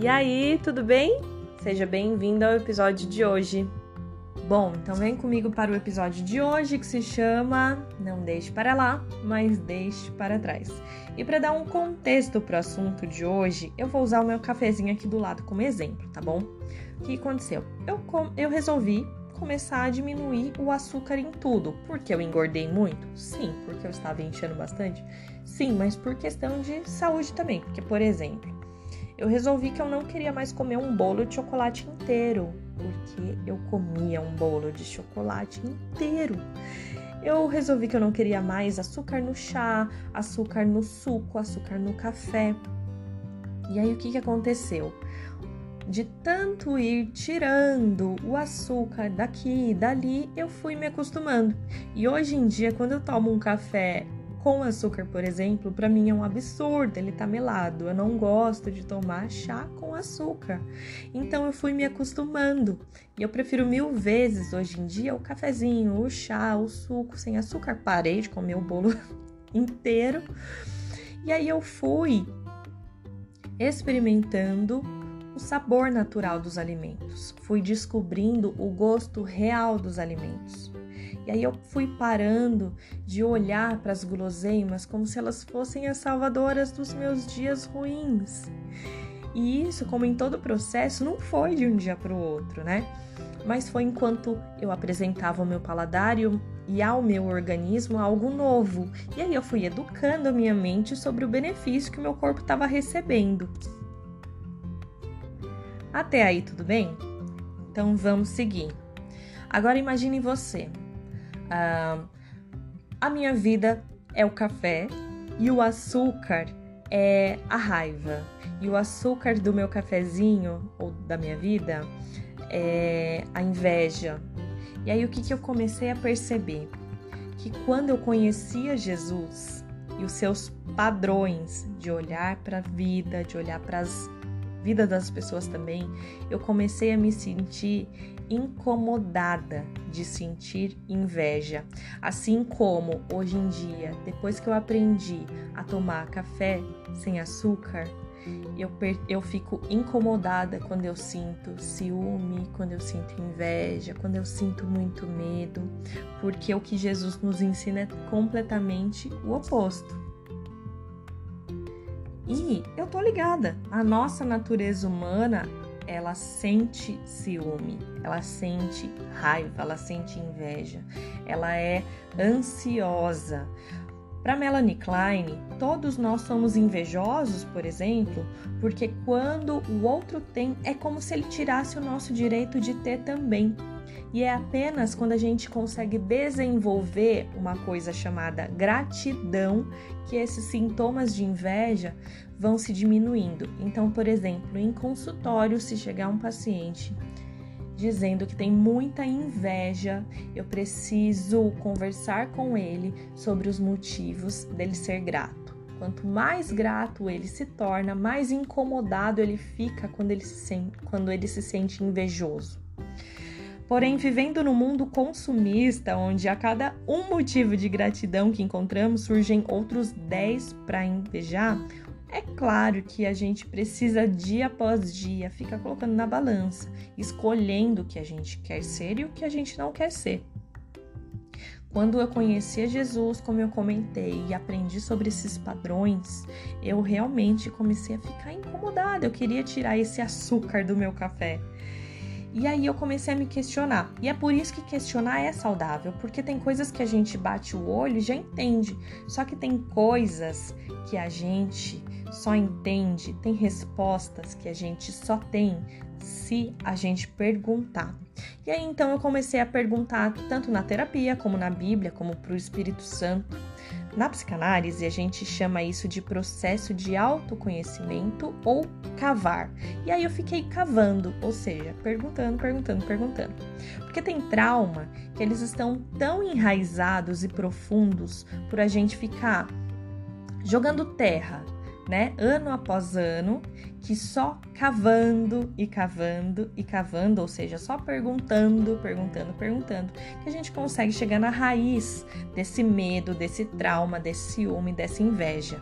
E aí, tudo bem? Seja bem-vindo ao episódio de hoje. Bom, então vem comigo para o episódio de hoje que se chama Não Deixe para lá, mas Deixe para trás. E para dar um contexto para o assunto de hoje, eu vou usar o meu cafezinho aqui do lado como exemplo, tá bom? O que aconteceu? Eu, eu resolvi começar a diminuir o açúcar em tudo. Porque eu engordei muito? Sim. Porque eu estava enchendo bastante? Sim, mas por questão de saúde também. Porque, por exemplo, eu resolvi que eu não queria mais comer um bolo de chocolate inteiro, porque eu comia um bolo de chocolate inteiro. Eu resolvi que eu não queria mais açúcar no chá, açúcar no suco, açúcar no café. E aí o que, que aconteceu? De tanto ir tirando o açúcar daqui e dali, eu fui me acostumando. E hoje em dia, quando eu tomo um café com açúcar, por exemplo, para mim é um absurdo, ele tá melado. Eu não gosto de tomar chá com açúcar. Então eu fui me acostumando. E eu prefiro mil vezes hoje em dia o cafezinho, o chá, o suco sem açúcar. Parei de comer o bolo inteiro. E aí eu fui experimentando o sabor natural dos alimentos. Fui descobrindo o gosto real dos alimentos. E aí eu fui parando de olhar para as guloseimas como se elas fossem as salvadoras dos meus dias ruins. E isso, como em todo processo, não foi de um dia para o outro, né? Mas foi enquanto eu apresentava ao meu paladar e ao meu organismo algo novo. E aí eu fui educando a minha mente sobre o benefício que meu corpo estava recebendo. Até aí, tudo bem? Então vamos seguir. Agora imagine você Uh, a minha vida é o café e o açúcar é a raiva. E o açúcar do meu cafezinho ou da minha vida é a inveja. E aí o que, que eu comecei a perceber? Que quando eu conhecia Jesus e os seus padrões de olhar para a vida, de olhar para as vida das pessoas também, eu comecei a me sentir incomodada de sentir inveja. Assim como hoje em dia, depois que eu aprendi a tomar café sem açúcar, eu, eu fico incomodada quando eu sinto ciúme, quando eu sinto inveja, quando eu sinto muito medo, porque o que Jesus nos ensina é completamente o oposto. E eu tô ligada, a nossa natureza humana, ela sente ciúme, ela sente raiva, ela sente inveja, ela é ansiosa. Para Melanie Klein, todos nós somos invejosos, por exemplo, porque quando o outro tem, é como se ele tirasse o nosso direito de ter também. E é apenas quando a gente consegue desenvolver uma coisa chamada gratidão que esses sintomas de inveja vão se diminuindo. Então, por exemplo, em consultório, se chegar um paciente dizendo que tem muita inveja, eu preciso conversar com ele sobre os motivos dele ser grato. Quanto mais grato ele se torna, mais incomodado ele fica quando ele se sente, quando ele se sente invejoso. Porém, vivendo no mundo consumista, onde a cada um motivo de gratidão que encontramos surgem outros 10 para invejar, é claro que a gente precisa dia após dia ficar colocando na balança, escolhendo o que a gente quer ser e o que a gente não quer ser. Quando eu conheci Jesus, como eu comentei, e aprendi sobre esses padrões, eu realmente comecei a ficar incomodada. Eu queria tirar esse açúcar do meu café. E aí eu comecei a me questionar. E é por isso que questionar é saudável, porque tem coisas que a gente bate o olho e já entende. Só que tem coisas que a gente só entende, tem respostas que a gente só tem se a gente perguntar. E aí então eu comecei a perguntar tanto na terapia, como na Bíblia, como para o Espírito Santo. Na psicanálise, a gente chama isso de processo de autoconhecimento ou cavar. E aí eu fiquei cavando, ou seja, perguntando, perguntando, perguntando. Porque tem trauma que eles estão tão enraizados e profundos por a gente ficar jogando terra, né, ano após ano, que só cavando e cavando e cavando, ou seja, só perguntando, perguntando, perguntando, que a gente consegue chegar na raiz desse medo, desse trauma, desse ciúme, dessa inveja.